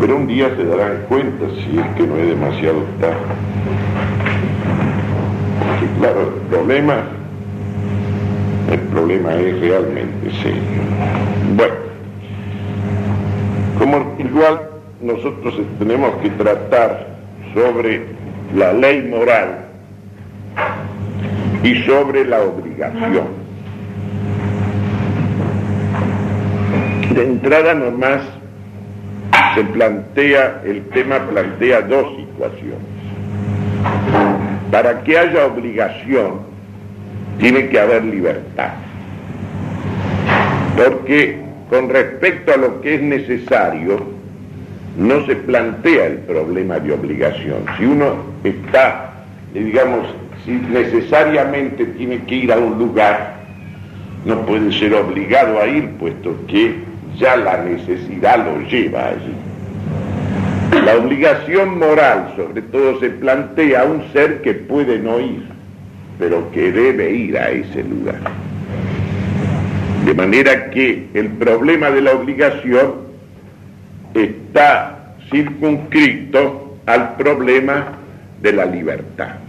Pero un día se darán cuenta si es que no es demasiado tarde. Porque claro, el problema, el problema es realmente serio. Bueno, como igual nosotros tenemos que tratar sobre la ley moral y sobre la obligación. De entrada nomás se plantea, el tema plantea dos situaciones. Para que haya obligación, tiene que haber libertad. Porque con respecto a lo que es necesario, no se plantea el problema de obligación. Si uno está, digamos, si necesariamente tiene que ir a un lugar, no puede ser obligado a ir, puesto que ya la necesidad lo lleva allí. La obligación moral, sobre todo, se plantea a un ser que puede no ir, pero que debe ir a ese lugar. De manera que el problema de la obligación está circunscrito al problema de la libertad.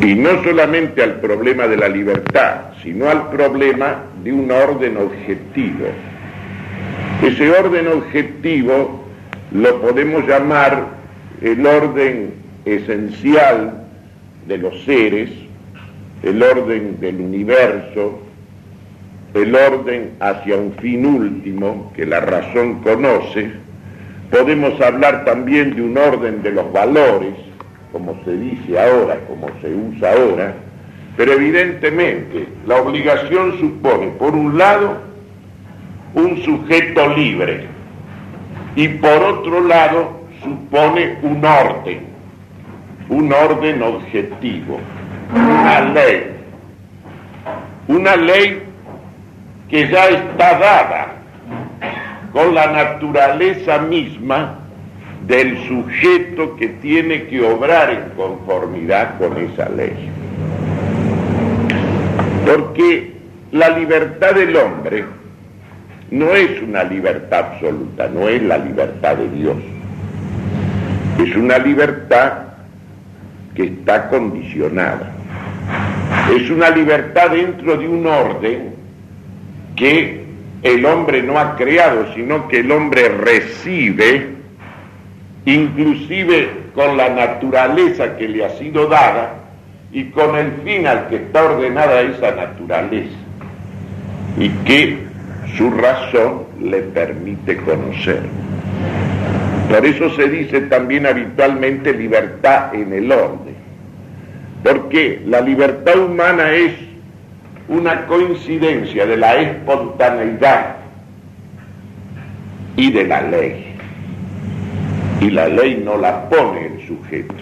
Y no solamente al problema de la libertad, sino al problema de un orden objetivo. Ese orden objetivo lo podemos llamar el orden esencial de los seres, el orden del universo, el orden hacia un fin último que la razón conoce. Podemos hablar también de un orden de los valores, como se dice ahora, como se usa ahora, pero evidentemente la obligación supone, por un lado, un sujeto libre y por otro lado supone un orden, un orden objetivo, una ley, una ley que ya está dada con la naturaleza misma del sujeto que tiene que obrar en conformidad con esa ley. Porque la libertad del hombre no es una libertad absoluta, no es la libertad de Dios. Es una libertad que está condicionada. Es una libertad dentro de un orden que el hombre no ha creado, sino que el hombre recibe inclusive con la naturaleza que le ha sido dada y con el fin al que está ordenada esa naturaleza y que su razón le permite conocer. Por eso se dice también habitualmente libertad en el orden, porque la libertad humana es una coincidencia de la espontaneidad y de la ley y la ley no la pone el sujeto.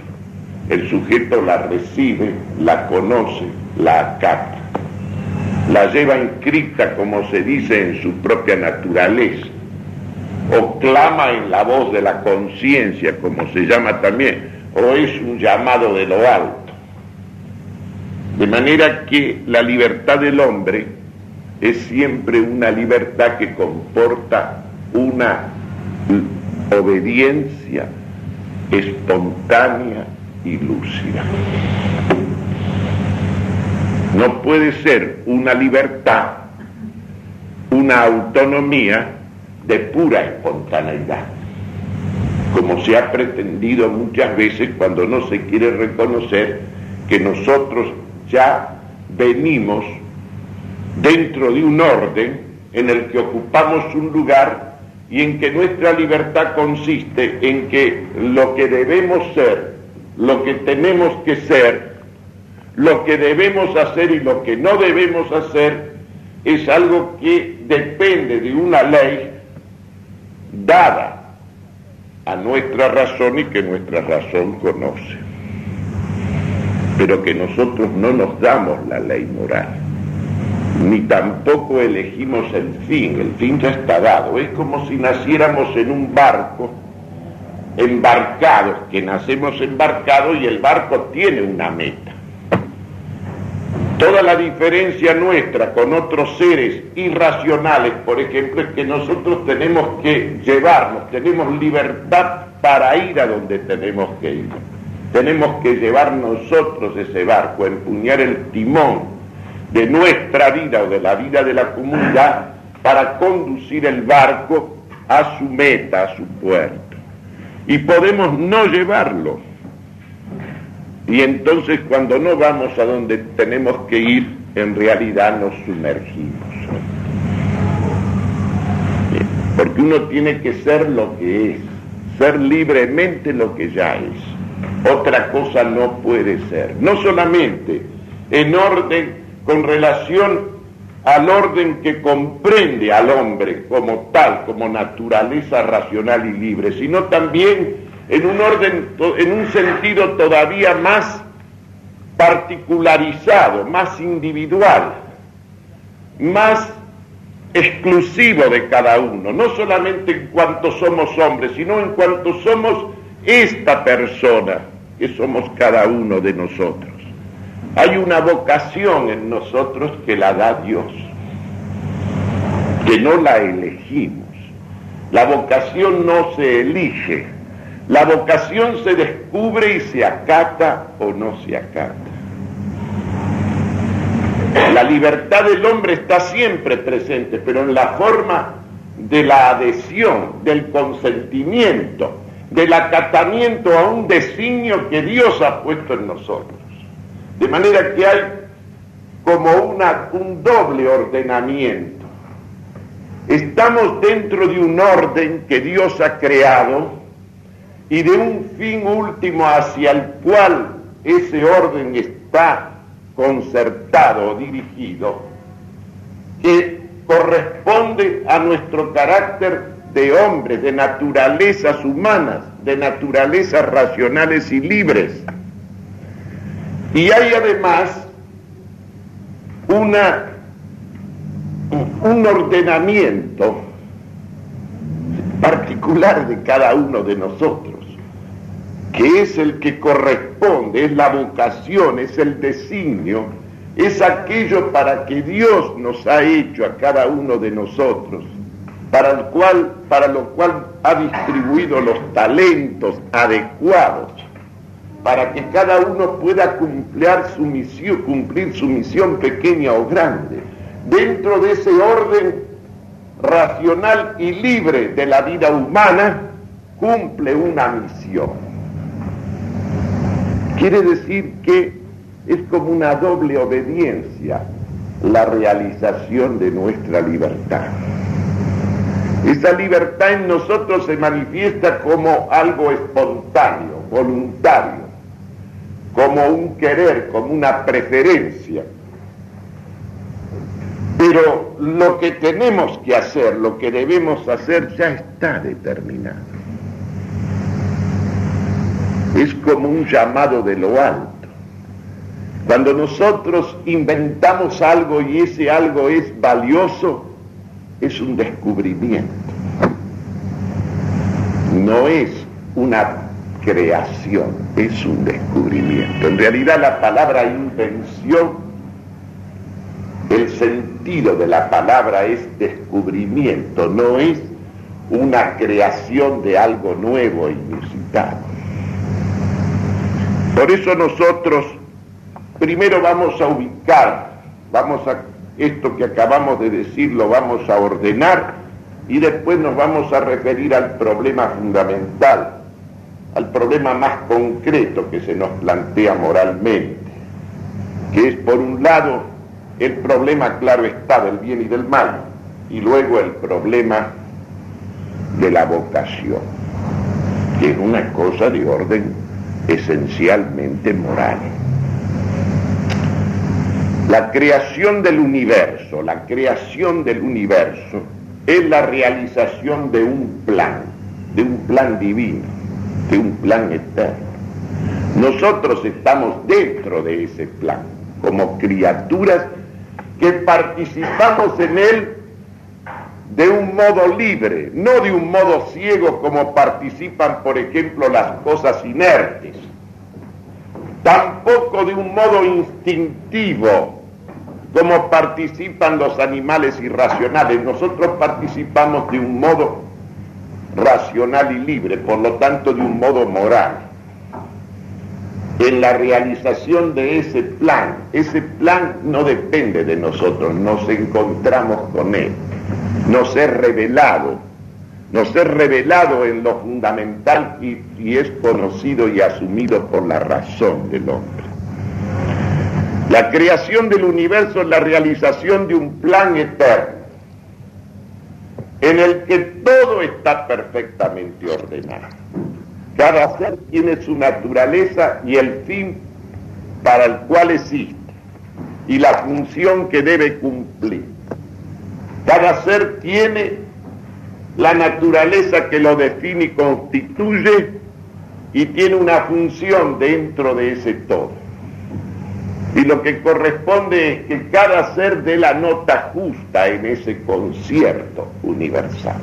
El sujeto la recibe, la conoce, la acata, la lleva inscrita, como se dice, en su propia naturaleza, o clama en la voz de la conciencia, como se llama también, o es un llamado de lo alto. De manera que la libertad del hombre es siempre una libertad que comporta una obediencia espontánea y lúcida. No puede ser una libertad, una autonomía de pura espontaneidad, como se ha pretendido muchas veces cuando no se quiere reconocer que nosotros ya venimos dentro de un orden en el que ocupamos un lugar y en que nuestra libertad consiste en que lo que debemos ser, lo que tenemos que ser, lo que debemos hacer y lo que no debemos hacer es algo que depende de una ley dada a nuestra razón y que nuestra razón conoce, pero que nosotros no nos damos la ley moral ni tampoco elegimos el fin, el fin ya está dado. Es como si naciéramos en un barco, embarcados, que nacemos embarcados y el barco tiene una meta. Toda la diferencia nuestra con otros seres irracionales, por ejemplo, es que nosotros tenemos que llevarnos, tenemos libertad para ir a donde tenemos que ir. Tenemos que llevar nosotros ese barco, empuñar el timón de nuestra vida o de la vida de la comunidad para conducir el barco a su meta, a su puerto. Y podemos no llevarlo, y entonces cuando no vamos a donde tenemos que ir, en realidad nos sumergimos. Porque uno tiene que ser lo que es, ser libremente lo que ya es. Otra cosa no puede ser. No solamente en orden con relación al orden que comprende al hombre como tal, como naturaleza racional y libre, sino también en un orden, en un sentido todavía más particularizado, más individual, más exclusivo de cada uno, no solamente en cuanto somos hombres, sino en cuanto somos esta persona que somos cada uno de nosotros. Hay una vocación en nosotros que la da Dios, que no la elegimos. La vocación no se elige, la vocación se descubre y se acata o no se acata. La libertad del hombre está siempre presente, pero en la forma de la adhesión, del consentimiento, del acatamiento a un designio que Dios ha puesto en nosotros. De manera que hay como una, un doble ordenamiento. Estamos dentro de un orden que Dios ha creado, y de un fin último hacia el cual ese orden está concertado o dirigido, que corresponde a nuestro carácter de hombres, de naturalezas humanas, de naturalezas racionales y libres. Y hay además una, un ordenamiento particular de cada uno de nosotros que es el que corresponde, es la vocación, es el designio, es aquello para que Dios nos ha hecho a cada uno de nosotros, para, el cual, para lo cual ha distribuido los talentos adecuados, para que cada uno pueda cumplir su misión, cumplir su misión pequeña o grande, dentro de ese orden racional y libre de la vida humana, cumple una misión. Quiere decir que es como una doble obediencia la realización de nuestra libertad. Esa libertad en nosotros se manifiesta como algo espontáneo, voluntario, como un querer, como una preferencia. Pero lo que tenemos que hacer, lo que debemos hacer, ya está determinado es como un llamado de lo alto. Cuando nosotros inventamos algo y ese algo es valioso, es un descubrimiento. No es una creación, es un descubrimiento. En realidad la palabra invención, el sentido de la palabra es descubrimiento, no es una creación de algo nuevo e inusitado. Por eso nosotros primero vamos a ubicar, vamos a esto que acabamos de decir lo vamos a ordenar y después nos vamos a referir al problema fundamental, al problema más concreto que se nos plantea moralmente, que es por un lado el problema, claro está, del bien y del mal, y luego el problema de la vocación, que es una cosa de orden esencialmente moral. La creación del universo, la creación del universo es la realización de un plan, de un plan divino, de un plan eterno. Nosotros estamos dentro de ese plan, como criaturas que participamos en él de un modo libre, no de un modo ciego como participan, por ejemplo, las cosas inertes, tampoco de un modo instintivo cómo participan los animales irracionales. Nosotros participamos de un modo racional y libre, por lo tanto de un modo moral. En la realización de ese plan, ese plan no depende de nosotros, nos encontramos con él, nos es revelado, nos es revelado en lo fundamental y, es conocido y asumido por la razón del hombre. La creación del universo es la realización de un plan eterno en el que todo está perfectamente ordenado. Cada ser tiene su naturaleza y el fin para el cual existe y la función que debe cumplir. Cada ser tiene la naturaleza que lo define y constituye y tiene una función dentro de ese todo. Y lo que corresponde es que cada ser dé la nota justa en ese concierto universal.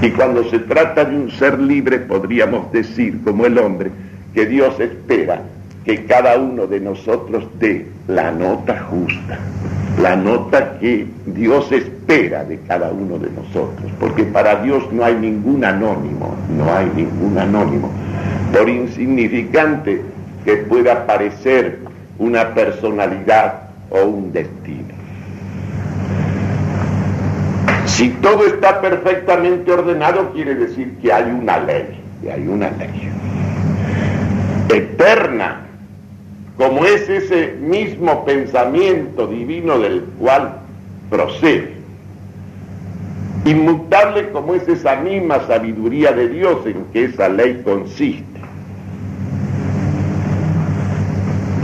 Y cuando se trata de un ser libre, podríamos decir, como el hombre, que Dios espera que cada uno de nosotros dé la nota justa, la nota que Dios espera de cada uno de nosotros, porque para Dios no hay ningún anónimo, no hay ningún anónimo, por insignificante que pueda parecer una personalidad o un destino. Si todo está perfectamente ordenado, quiere decir que hay una ley, que hay una ley eterna, como es ese mismo pensamiento divino del cual procede. Inmutable como es esa misma sabiduría de Dios en que esa ley consiste.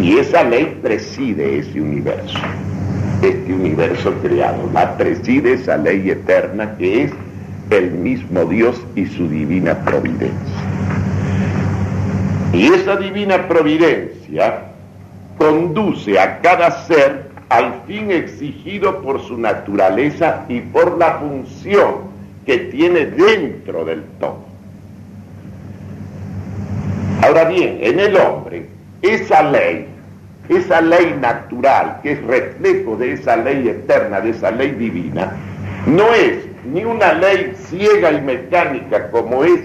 Y esa ley preside ese universo, este universo creado. La preside esa ley eterna que es el mismo Dios y su divina providencia. Y esa divina providencia conduce a cada ser al fin exigido por su naturaleza y por la función que tiene dentro del todo. Ahora bien, en el hombre, esa ley esa ley natural, que es reflejo de esa ley eterna, de esa ley divina, no es ni una ley ciega y mecánica como es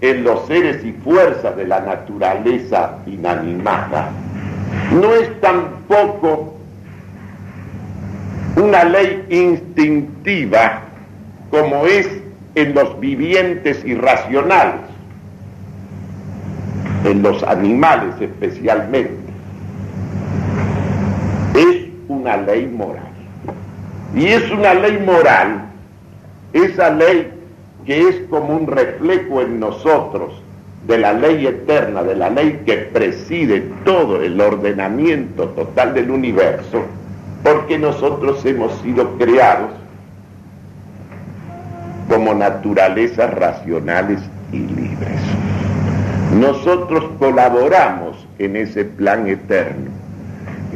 en los seres y fuerzas de la naturaleza inanimada, no es tampoco una ley instintiva como es en los vivientes irracionales, en los animales especialmente una ley moral. Y es una ley moral, esa ley que es como un reflejo en nosotros de la ley eterna, de la ley que preside todo el ordenamiento total del universo, porque nosotros hemos sido creados como naturalezas racionales y libres. Nosotros colaboramos en ese plan eterno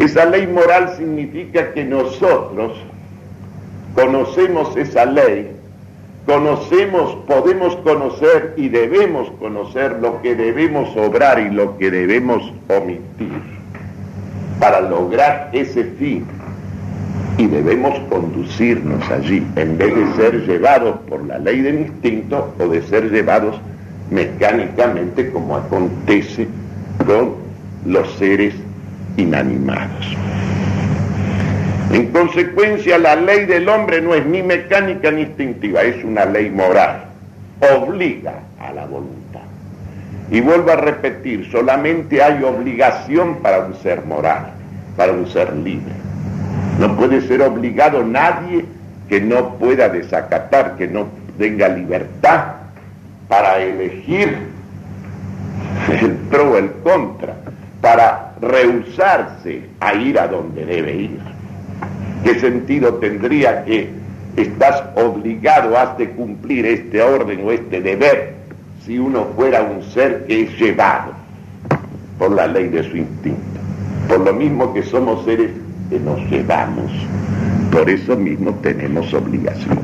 esa ley moral significa que nosotros conocemos esa ley, conocemos, podemos conocer y debemos conocer lo que debemos obrar y lo que debemos omitir para lograr ese fin. Y debemos conducirnos allí, en vez de ser llevados por la ley del instinto o de ser llevados mecánicamente como acontece con los seres inanimados. En consecuencia, la ley del hombre no es ni mecánica ni instintiva, es una ley moral. Obliga a la voluntad. Y vuelvo a repetir, solamente hay obligación para un ser moral, para un ser libre. No puede ser obligado nadie que no pueda desacatar, que no tenga libertad para elegir el pro o el contra, para rehusarse a ir a donde debe ir. ¿Qué sentido tendría que estás obligado, de cumplir este orden o este deber si uno fuera un ser que es llevado por la ley de su instinto? Por lo mismo que somos seres que nos llevamos, por eso mismo tenemos obligación.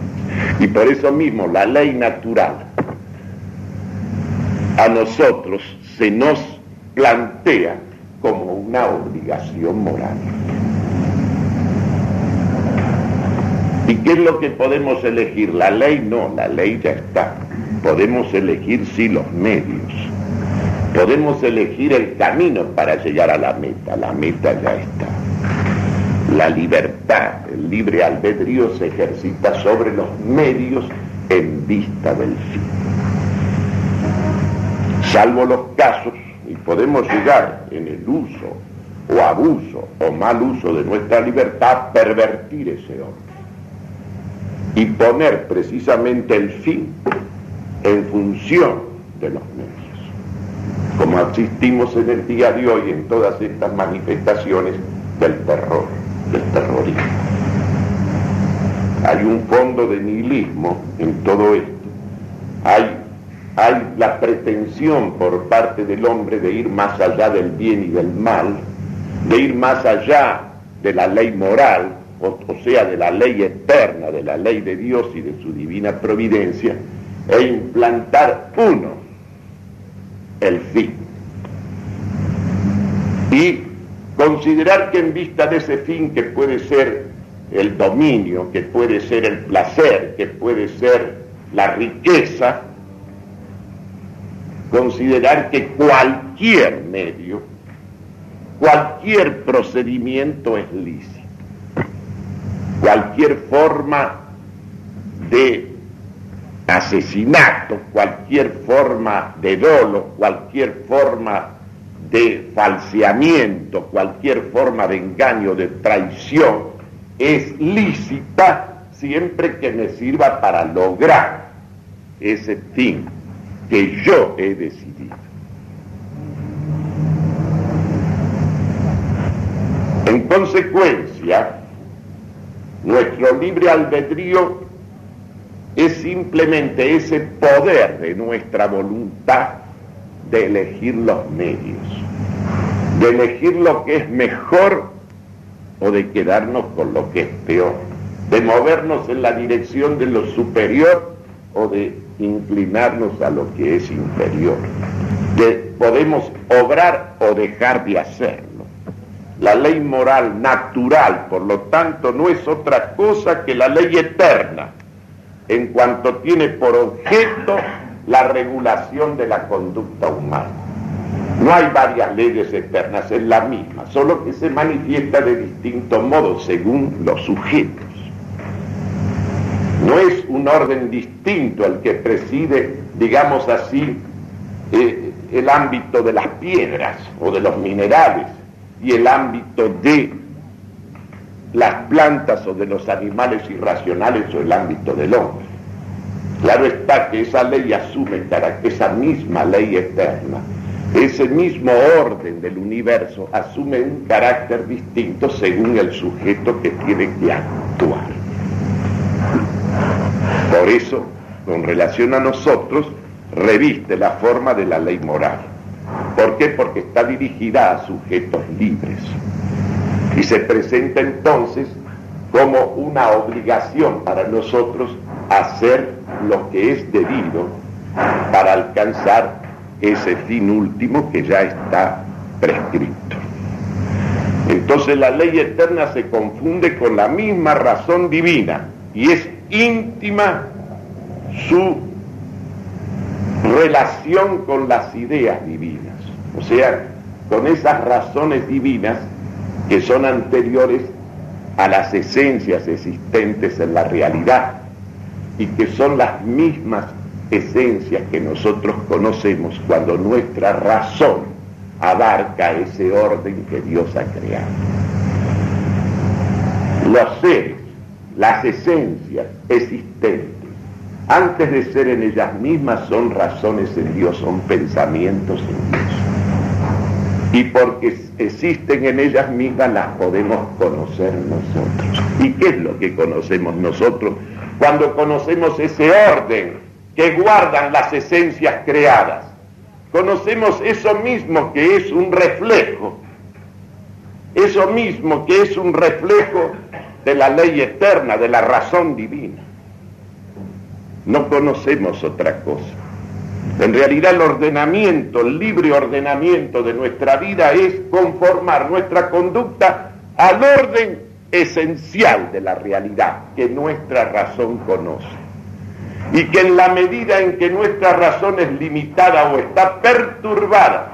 Y por eso mismo la ley natural a nosotros se nos plantea como una obligación moral. ¿Y qué es lo que podemos elegir? La ley no, la ley ya está. Podemos elegir sí los medios. Podemos elegir el camino para llegar a la meta. La meta ya está. La libertad, el libre albedrío se ejercita sobre los medios en vista del fin. Salvo los casos, podemos llegar en el uso o abuso o mal uso de nuestra libertad, pervertir ese orden y poner precisamente el fin en función de los medios, como asistimos en el día de hoy en todas estas manifestaciones del terror, del terrorismo. Hay un fondo de nihilismo en todo esto. Hay, hay la pretensión por parte del hombre de ir más allá del bien y del mal, de ir más allá de la ley moral, o, sea, de la ley eterna, de la ley de Dios y de su divina providencia, e implantar uno, el fin. Y considerar que en vista de ese fin, que puede ser el dominio, que puede ser el placer, que puede ser la riqueza, considerar que cualquier medio, cualquier procedimiento es lícito. Cualquier forma de asesinato, cualquier forma de dolo, cualquier forma de falseamiento, cualquier forma de engaño, de traición, es lícita siempre que me sirva para lograr ese fin que yo he decidido. En consecuencia, nuestro libre albedrío es simplemente ese poder de nuestra voluntad de elegir los medios, de elegir lo que es mejor o de quedarnos con lo que es peor, de movernos en la dirección de lo superior o de inclinarnos a lo que es inferior. De, podemos obrar o dejar de hacer. La ley moral natural, por lo tanto, no es otra cosa que la ley eterna, en cuanto tiene por objeto la regulación de la conducta humana. No hay varias leyes eternas, es la misma, solo que se manifiesta de distintos modos según los sujetos. No es un orden distinto el que preside, digamos así, eh, el ámbito de las piedras o de los minerales, y el ámbito de las plantas o de los animales irracionales o el ámbito del hombre. Claro está que esa ley asume esa misma ley eterna, ese mismo orden del universo asume un carácter distinto según el sujeto que tiene que actuar. Eso, con relación a nosotros, reviste la forma de la ley moral. ¿Por qué? Porque está dirigida a sujetos libres. Y se presenta entonces como una obligación para nosotros hacer lo que es debido para alcanzar ese fin último que ya está prescrito. Entonces la ley eterna se confunde con la misma razón divina y es íntima su relación con las ideas divinas o sea, con esas razones divinas que son anteriores a las esencias existentes en la realidad y que son las mismas esencias que nosotros conocemos cuando nuestra razón abarca ese orden que Dios ha creado. Los seres, las esencias existentes, antes de ser en ellas mismas, son razones en Dios, son pensamientos en Dios y porque existen en ellas mismas las podemos conocer nosotros. ¿Y qué es lo que conocemos nosotros? Cuando conocemos ese orden que guardan las esencias creadas, conocemos eso mismo que es un reflejo, eso mismo que es un reflejo de la ley eterna, de la razón divina. No conocemos otra cosa. En realidad el ordenamiento, el libre ordenamiento de nuestra vida es conformar nuestra conducta al orden esencial de la realidad que nuestra razón conoce. Y que en la medida en que nuestra razón es limitada o está perturbada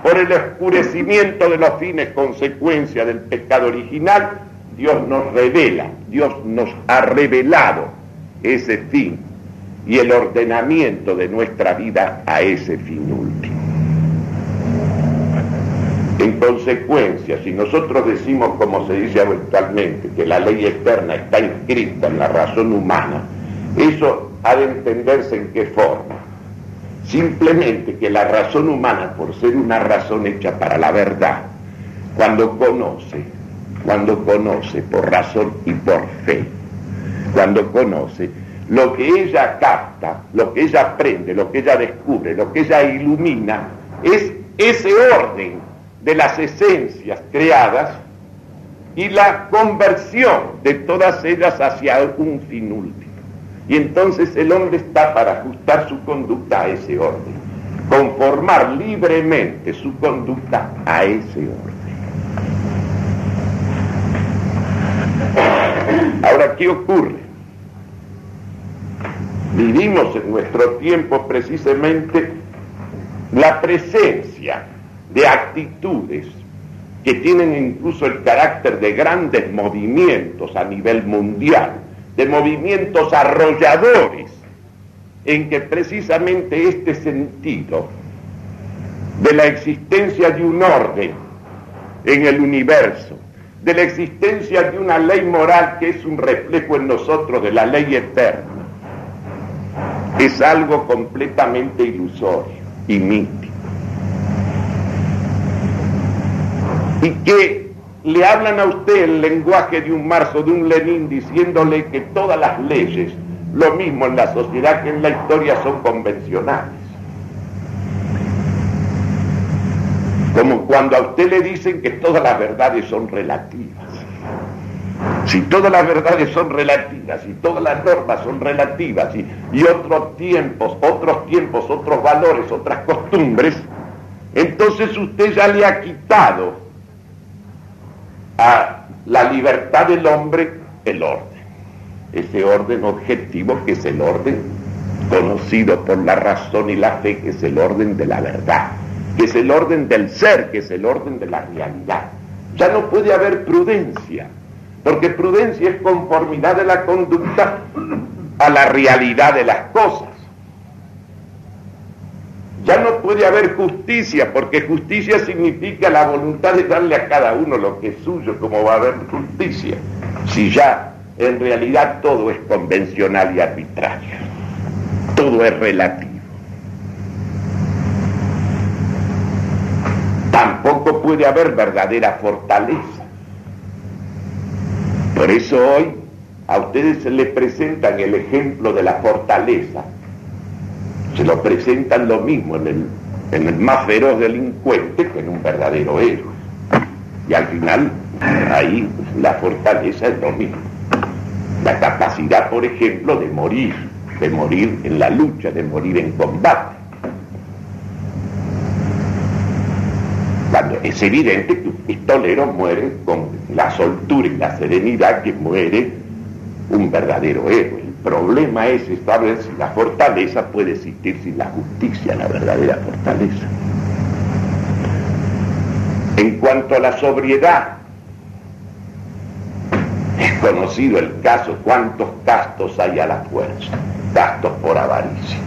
por el oscurecimiento de los fines consecuencia del pecado original, Dios nos revela, Dios nos ha revelado ese fin y el ordenamiento de nuestra vida a ese fin último. En consecuencia, si nosotros decimos, como se dice habitualmente, que la ley eterna está inscrita en la razón humana, eso ha de entenderse en qué forma. Simplemente que la razón humana, por ser una razón hecha para la verdad, cuando conoce, cuando conoce por razón y por fe, cuando conoce, lo que ella capta, lo que ella aprende, lo que ella descubre, lo que ella ilumina, es ese orden de las esencias creadas y la conversión de todas ellas hacia un fin último. Y entonces el hombre está para ajustar su conducta a ese orden, conformar libremente su conducta a ese orden. Ahora, ¿qué ocurre? Vivimos en nuestro tiempo precisamente la presencia de actitudes que tienen incluso el carácter de grandes movimientos a nivel mundial, de movimientos arrolladores, en que precisamente este sentido de la existencia de un orden en el universo, de la existencia de una ley moral que es un reflejo en nosotros de la ley eterna, es algo completamente ilusorio y mítico. Y que le hablan a usted el lenguaje de un Marzo, de un Lenin, diciéndole que todas las leyes, lo mismo en la sociedad que en la historia, son convencionales. Como cuando a usted le dicen que todas las verdades son relativas. Si todas las verdades son relativas, y todas las normas son relativas, y, y otros tiempos, otros tiempos, otros valores, otras costumbres, entonces usted ya le ha quitado a la libertad del hombre el orden, ese orden objetivo que es el orden conocido por la razón y la fe, que es el orden de la verdad, que es el orden del ser, que es el orden de la realidad. Ya no puede haber prudencia, porque prudencia es conformidad de la conducta a la realidad de las cosas. Ya no puede haber justicia, porque justicia significa la voluntad de darle a cada uno lo que es suyo, como va a haber justicia, si ya en realidad todo es convencional y arbitrario, todo es relativo. Tampoco puede haber verdadera fortaleza por eso hoy a ustedes se les presentan el ejemplo de la fortaleza. Se lo presentan lo mismo en el, en el más feroz delincuente que en un verdadero héroe. Y al final, ahí la fortaleza es lo mismo. La capacidad, por ejemplo, de morir, de morir en la lucha, de morir en combate. Cuando es evidente que un pistolero muere con la soltura y la serenidad que muere un verdadero héroe. El problema es saber si la fortaleza puede existir sin la justicia, la verdadera fortaleza. En cuanto a la sobriedad, es conocido el caso, cuántos gastos hay a la fuerza, gastos por avaricia,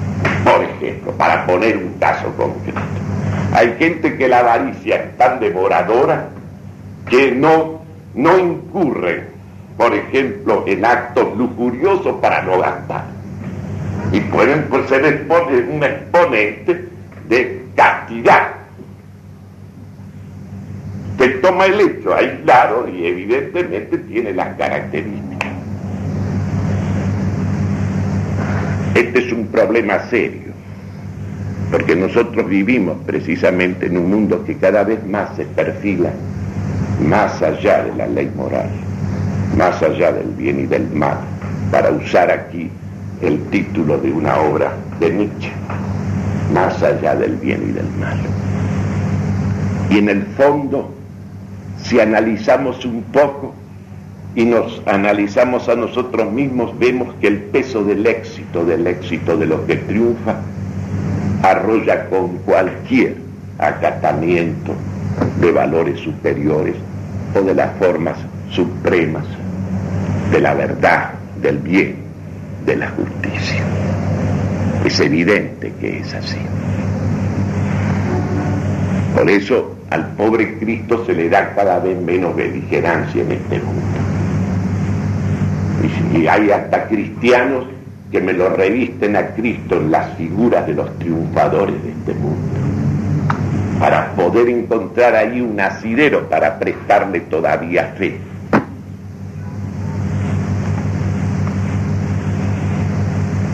por ejemplo, para poner un caso concreto. Hay gente que la avaricia es tan devoradora que no, no incurre, por ejemplo, en actos lujuriosos para no gastar. Y pueden pues, ser un exponente de castidad que toma el hecho aislado y evidentemente tiene las características. Este es un problema serio porque nosotros vivimos precisamente en un mundo que cada vez más se perfila más allá de la ley moral, más allá del bien y del mal, para usar aquí el título de una obra de Nietzsche, más allá del bien y del mal. Y en el fondo, si analizamos un poco, y nos analizamos a nosotros mismos, vemos que el peso del éxito, del éxito de los que triunfa, arrolla con cualquier acatamiento de valores superiores o de las formas supremas de la verdad, del bien, de la justicia. Es evidente que es así. Por eso al pobre Cristo se le da cada vez menos beligerancia en este mundo. Y hay hasta cristianos que me lo revisten a Cristo en las figuras de los triunfadores de este mundo, para poder encontrar ahí un asidero para prestarle todavía fe.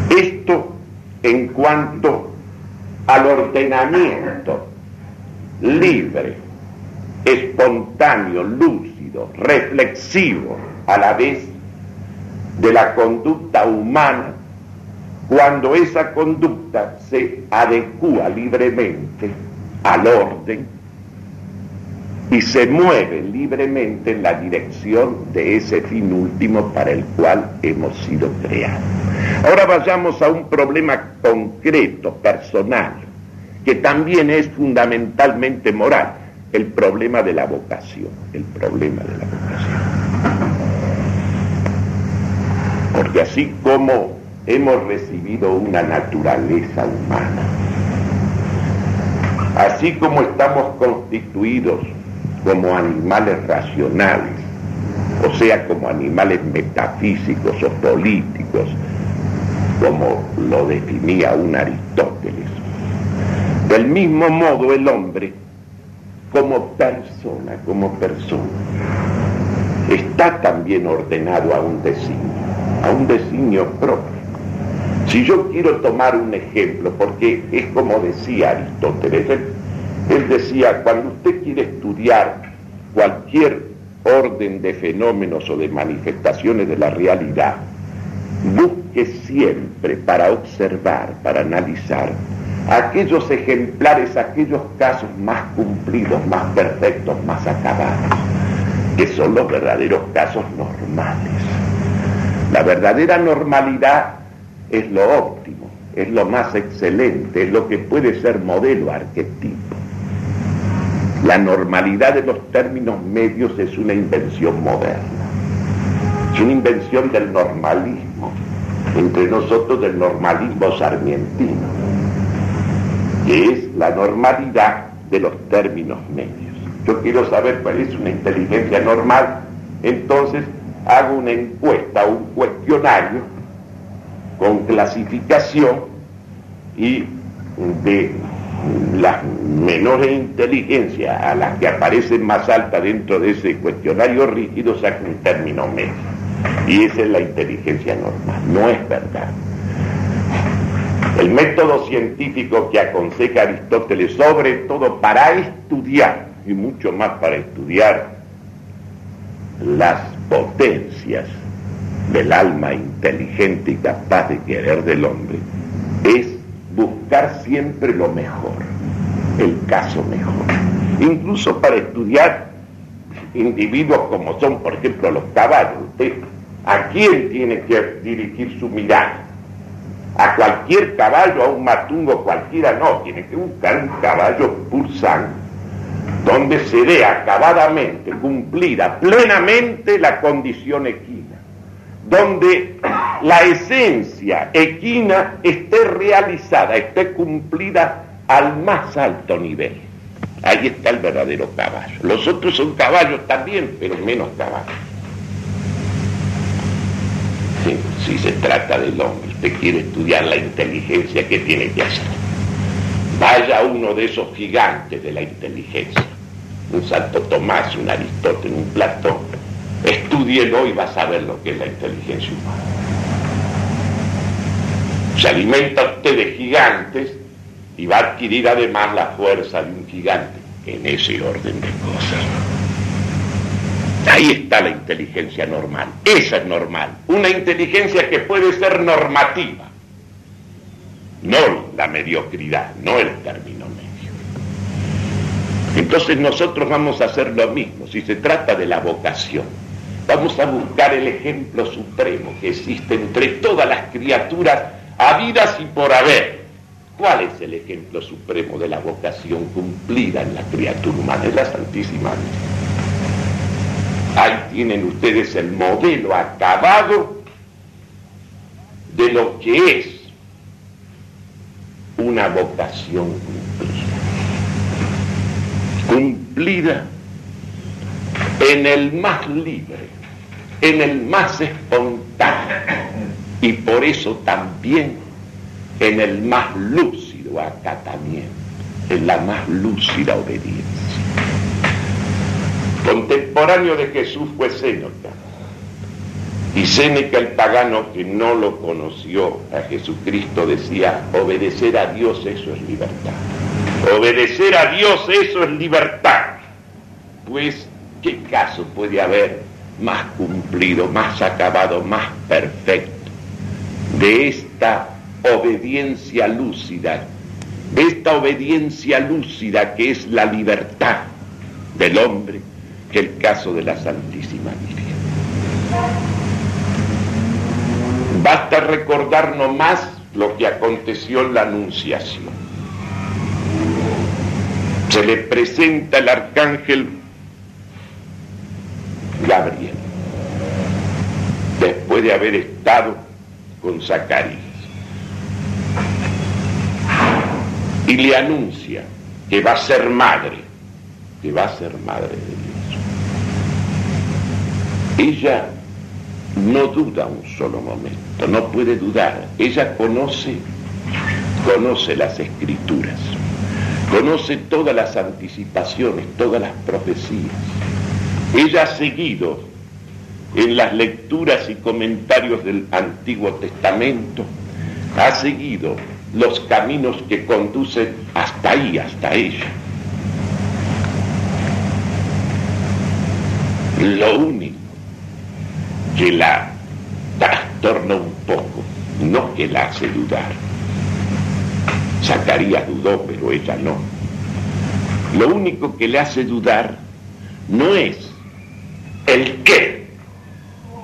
Esto en cuanto al ordenamiento libre, espontáneo, lúcido, reflexivo a la vez de la conducta humana cuando esa conducta se adecua libremente al orden y se mueve libremente en la dirección de ese fin último para el cual hemos sido creados. Ahora vayamos a un problema concreto, personal, que también es fundamentalmente moral, el problema de la vocación, el problema de la vocación. Porque así como hemos recibido una naturaleza humana, así como estamos constituidos como animales racionales, o sea, como animales metafísicos o políticos, como lo definía un Aristóteles. Del mismo modo el hombre, como persona, como persona, está también ordenado a un designio, a un designio propio. Si yo quiero tomar un ejemplo, porque es como decía Aristóteles, él, decía, cuando usted quiere estudiar cualquier orden de fenómenos o de manifestaciones de la realidad, busque siempre para observar, para analizar, aquellos ejemplares, aquellos casos más cumplidos, más perfectos, más acabados, que son los verdaderos casos normales. La verdadera normalidad es lo óptimo, es lo más excelente, es lo que puede ser modelo arquetipo. La normalidad de los términos medios es una invención moderna, es una invención del normalismo, entre nosotros del normalismo sarmientino, que es la normalidad de los términos medios. Yo quiero saber cuál es una inteligencia normal, entonces hago una encuesta, un cuestionario con clasificación y de las menores inteligencias a las que aparecen más altas dentro de ese cuestionario rígido saca un término medio. Y esa es la inteligencia normal, no es verdad. El método científico que aconseja Aristóteles, sobre todo para estudiar, y mucho más para estudiar las potencias del alma inteligente y capaz de querer del hombre es buscar siempre lo mejor, el caso mejor. Incluso para estudiar individuos como son, por ejemplo, los caballos. ¿A quién tiene que dirigir su mirada? A cualquier caballo, a un matungo cualquiera, no. Tiene que buscar un caballo pulsante donde se dé acabadamente, cumplida plenamente la condición equina donde la esencia equina esté realizada, esté cumplida al más alto nivel. Ahí está el verdadero caballo. Los otros son caballos también, pero menos caballos. si se trata del hombre, usted quiere estudiar la inteligencia, ¿qué tiene que hacer? Vaya uno de esos gigantes de la inteligencia, un Santo Tomás, un Aristóteles, un Platón, Estudielo y vas a ver lo que es la inteligencia humana. Se alimenta usted de gigantes y va a adquirir además la fuerza de un gigante en ese orden de cosas. Ahí está la inteligencia normal. Esa es normal. Una inteligencia que puede ser normativa. No la mediocridad, no el término medio. Entonces nosotros vamos a hacer lo mismo si se trata de la vocación Vamos a buscar el ejemplo supremo que existe entre todas las criaturas habidas y por haber. ¿Cuál es el ejemplo supremo de la vocación cumplida en la criatura humana? Es la Santísima Ahí tienen ustedes el modelo acabado de lo que es una vocación cumplida. Cumplida en el más libre, en el más espontáneo y por eso también en el más lúcido acatamiento, en la más lúcida obediencia. Contemporáneo de Jesús fue Séneca. Y Séneca el pagano que no lo conoció a Jesucristo decía, obedecer a Dios eso es libertad. Obedecer a Dios eso es libertad. Pues, ¿qué caso puede haber más cumplido, más acabado, más perfecto de esta obediencia lúcida, de esta obediencia lúcida que es la libertad del hombre, que el caso de la Santísima Virgen. Basta recordar más lo que aconteció en la Anunciación. Se le presenta el arcángel Gabriel, después de haber estado con Zacarías. Y le anuncia que va a ser madre, que va a ser madre de Dios. Ella no duda un solo momento, no puede dudar. Ella conoce, conoce las escrituras, conoce todas las anticipaciones, todas las profecías. Ella ha seguido en las lecturas y comentarios del Antiguo Testamento, ha seguido los caminos que conducen hasta ahí, hasta ella. Lo único que la trastorna un poco, no que la hace dudar. Zacarías dudó, pero ella no. Lo único que le hace dudar no es el qué,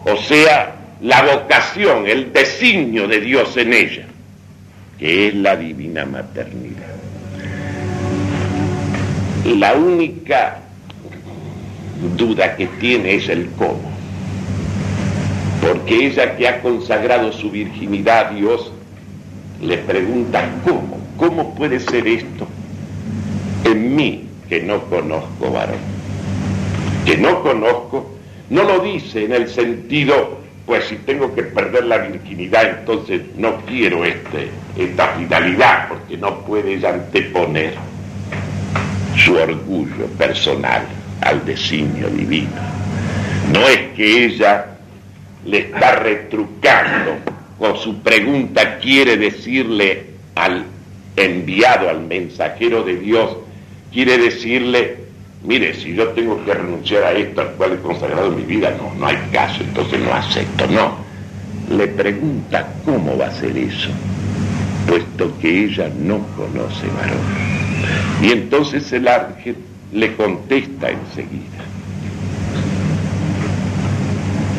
o sea, la vocación, el designio de Dios en ella, que es la divina maternidad. La única duda que tiene es el cómo, porque ella que ha consagrado su virginidad a Dios, le pregunta cómo, cómo puede ser esto en mí que no conozco varón, que no conozco no lo dice en el sentido, pues si tengo que perder la virginidad, entonces no quiero este, esta finalidad, porque no puede ella anteponer su orgullo personal al designio divino. No es que ella le está retrucando con su pregunta, quiere decirle al enviado, al mensajero de Dios, quiere decirle, mire, si yo tengo que renunciar a esto al cual he consagrado mi vida, no, no hay caso, entonces no acepto, no. Le pregunta cómo va a ser eso, puesto que ella no conoce varón. Y entonces el ángel le contesta enseguida.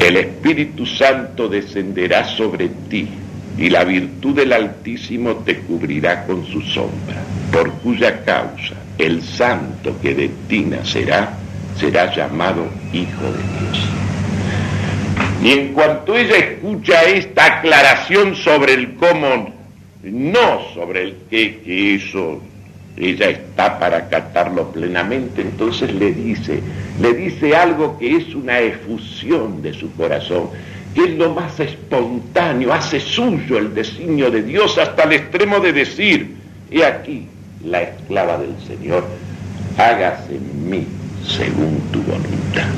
El Espíritu Santo descenderá sobre ti y la virtud del Altísimo te cubrirá con su sombra, por cuya causa el santo que de ti nacerá será llamado Hijo de Dios. Y en cuanto ella escucha esta aclaración sobre el cómo, no sobre el qué, que eso ella está para acatarlo plenamente, entonces le dice, le dice algo que es una efusión de su corazón, que es lo más espontáneo, hace suyo el designio de Dios hasta el extremo de decir, he aquí, la esclava del Señor, hágase en mí según tu voluntad.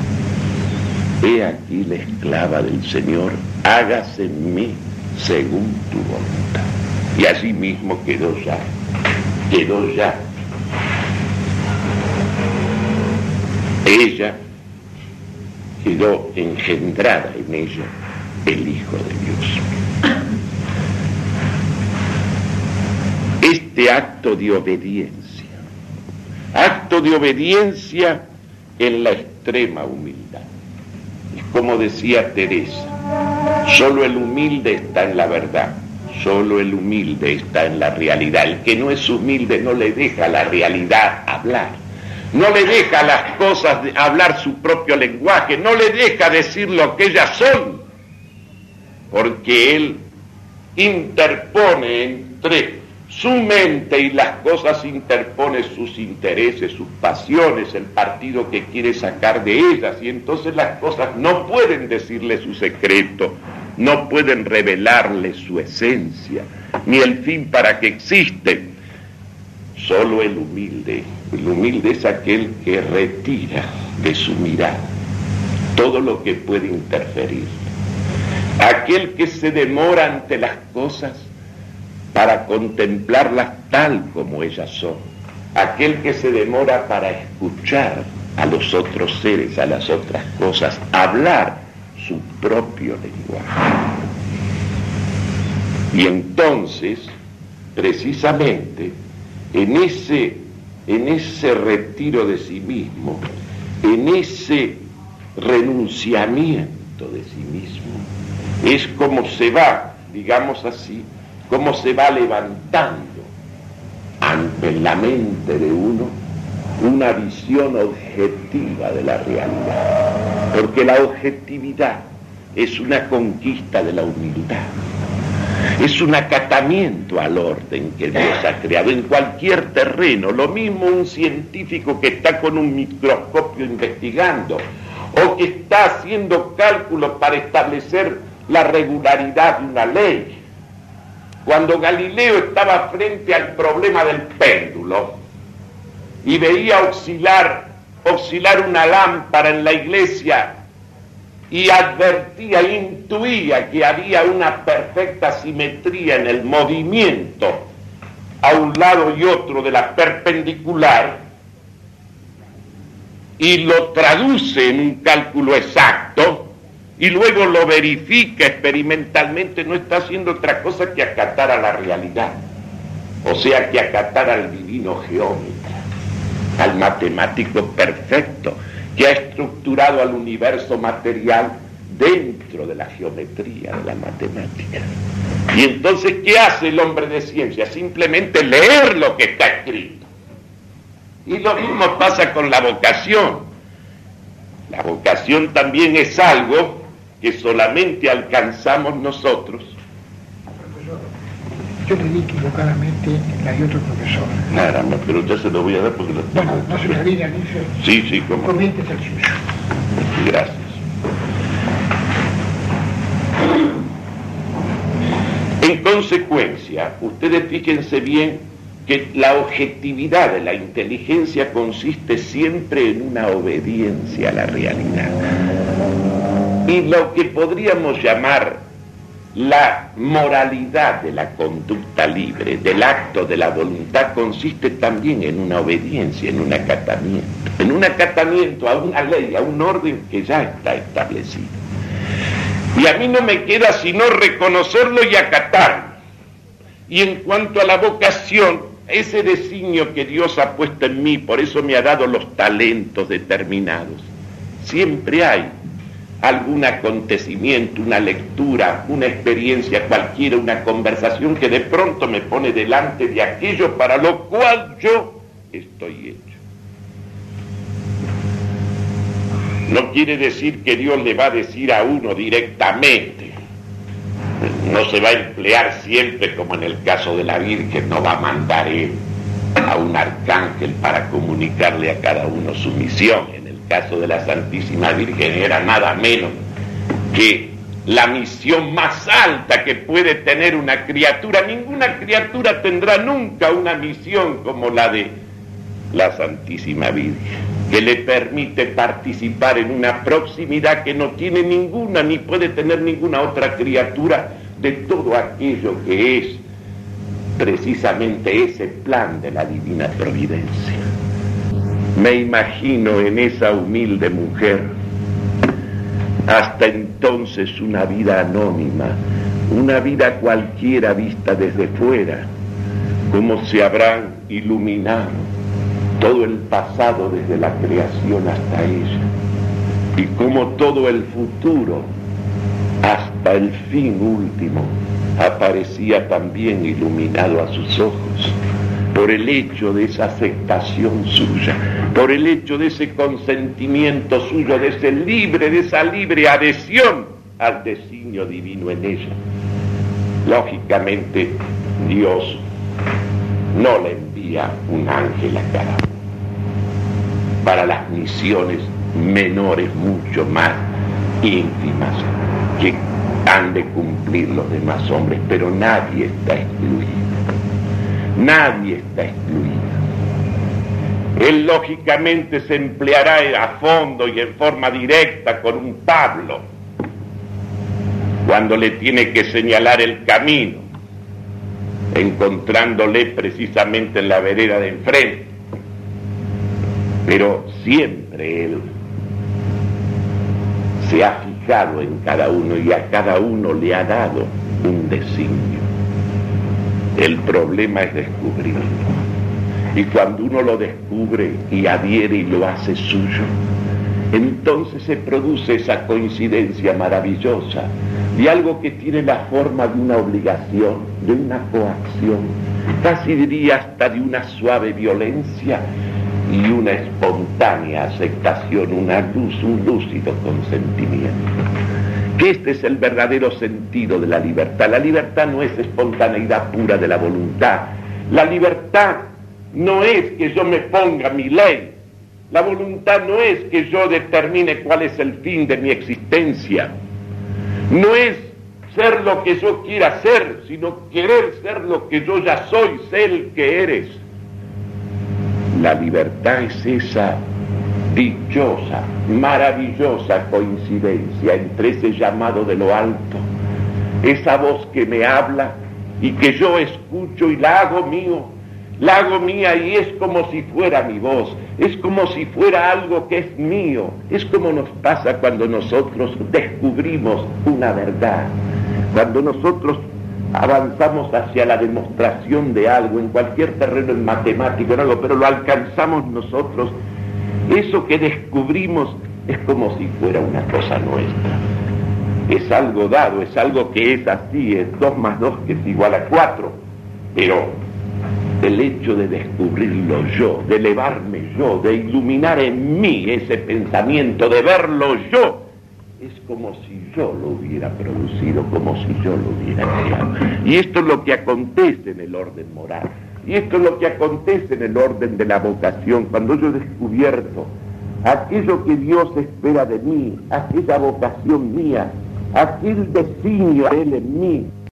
He aquí la esclava del Señor, hágase en mí según tu voluntad. Y así mismo quedó ya, quedó ya. Ella quedó engendrada en ella el Hijo de Dios. Este acto de obediencia, acto de obediencia en la extrema humildad. como decía Teresa, solo el humilde está en la verdad, solo el humilde está en la realidad. El que no es humilde no le deja la realidad hablar, no le deja las cosas hablar su propio lenguaje, no le deja decir lo que ellas son, porque él interpone entre su mente y las cosas interpone sus intereses, sus pasiones, el partido que quiere sacar de ellas, y entonces las cosas no pueden decirle su secreto, no pueden revelarle su esencia, ni el fin para que existe. Solo el humilde, el humilde es aquel que retira de su mirada todo lo que puede interferir. Aquel que se demora ante las cosas para contemplarlas tal como ellas son. Aquel que se demora para escuchar a los otros seres, a las otras cosas, hablar su propio lenguaje. Y entonces, precisamente, en ese, en ese retiro de sí mismo, en ese renunciamiento de sí mismo, es como se va, digamos así, cómo se va levantando ante la mente de uno una visión objetiva de la realidad. Porque la objetividad es una conquista de la humildad. Es un acatamiento al orden que Dios ha creado en cualquier terreno. Lo mismo un científico que está con un microscopio investigando o que está haciendo cálculos para establecer la regularidad de una ley cuando Galileo estaba frente al problema del péndulo y veía oscilar, oscilar una lámpara en la iglesia y advertía, intuía que había una perfecta simetría en el movimiento a un lado y otro de la perpendicular, y lo traduce en un cálculo exacto, y luego lo verifica experimentalmente, no está haciendo otra cosa que acatar a la realidad. O sea, que acatar al divino geómetra, al matemático perfecto, que ha estructurado al universo material dentro de la geometría de la matemática. Y entonces, ¿qué hace el hombre de ciencia? Simplemente leer lo que está escrito. Y lo mismo pasa con la vocación. La vocación también es algo que solamente alcanzamos nosotros. Profesor, yo le di equivocadamente la de otro profesor. Nada, no, pero ya se lo voy a dar porque lo tengo. Bueno, no se me olvida, dice. Sí, sí, como. Comientes el suyo. Gracias. En consecuencia, ustedes fíjense bien que la objetividad de la inteligencia consiste siempre en una obediencia a la realidad. Y lo que podríamos llamar la moralidad de la conducta libre, del acto de la voluntad, consiste también en una obediencia, en un acatamiento, en un acatamiento a una ley, a un orden que ya está establecido. Y a mí no me queda sino reconocerlo y acatarlo. Y en cuanto a la vocación, ese designio que Dios ha puesto en mí, por eso me ha dado los talentos determinados, siempre hay algún acontecimiento, una lectura, una experiencia cualquiera, una conversación que de pronto me pone delante de aquello para lo cual yo estoy hecho. No quiere decir que Dios le va a decir a uno directamente. No se va a emplear siempre como en el caso de la Virgen, no va a mandar él a un arcángel para comunicarle a cada uno su misión caso de la Santísima Virgen era nada menos que la misión más alta que puede tener una criatura. Ninguna criatura tendrá nunca una misión como la de la Santísima Virgen, que le permite participar en una proximidad que no tiene ninguna ni puede tener ninguna otra criatura de todo aquello que es precisamente ese plan de la divina providencia. Me imagino en esa humilde mujer, hasta entonces una vida anónima, una vida cualquiera vista desde fuera, como se habrán iluminado todo el pasado desde la creación hasta ella. y como todo el futuro, hasta el fin último, aparecía también iluminado a sus ojos por el hecho de esa aceptación suya, por el hecho de ese consentimiento suyo, de ese libre, de esa libre adhesión al designio divino en ella. Lógicamente, Dios no le envía un ángel a cada para las misiones menores, mucho más íntimas, que han de cumplir los demás hombres, pero nadie está excluido. Nadie está excluido. Él lógicamente se empleará a fondo y en forma directa con un Pablo cuando le tiene que señalar el camino, encontrándole precisamente en la vereda de enfrente. Pero siempre él se ha fijado en cada uno y a cada uno le ha dado un designio. El problema es descubrirlo. Y cuando uno lo descubre y adhiere y lo hace suyo, entonces se produce esa coincidencia maravillosa de algo que tiene la forma de una obligación, de una coacción, casi diría hasta de una suave violencia y una espontánea aceptación, una luz, un lúcido consentimiento. Que este es el verdadero sentido de la libertad. La libertad no es espontaneidad pura de la voluntad. La libertad no es que yo me ponga mi ley. La voluntad no es que yo determine cuál es el fin de mi existencia. No es ser lo que yo quiera ser, sino querer ser lo que yo ya soy, ser el que eres. La libertad es esa dichosa, maravillosa coincidencia entre ese llamado de lo alto, esa voz que me habla y que yo escucho y la hago mío, la hago mía y es como si fuera mi voz, es como si fuera algo que es mío, es como nos pasa cuando nosotros descubrimos una verdad, cuando nosotros avanzamos hacia la demostración de algo, en cualquier terreno, en matemático, en algo, pero lo alcanzamos nosotros, eso que descubrimos es como si fuera una cosa nuestra. Es algo dado, es algo que es así, es 2 más 2 que es igual a 4, pero el hecho de descubrirlo yo, de elevarme yo, de iluminar en mí ese pensamiento, de verlo yo, es como si yo lo hubiera producido, como si yo lo hubiera creado. Y esto es lo que acontece en el orden moral. Y esto es lo que acontece en el orden de la vocación, cuando yo he descubierto aquello que Dios espera de mí, aquella vocación mía, aquel designio de Él en mí,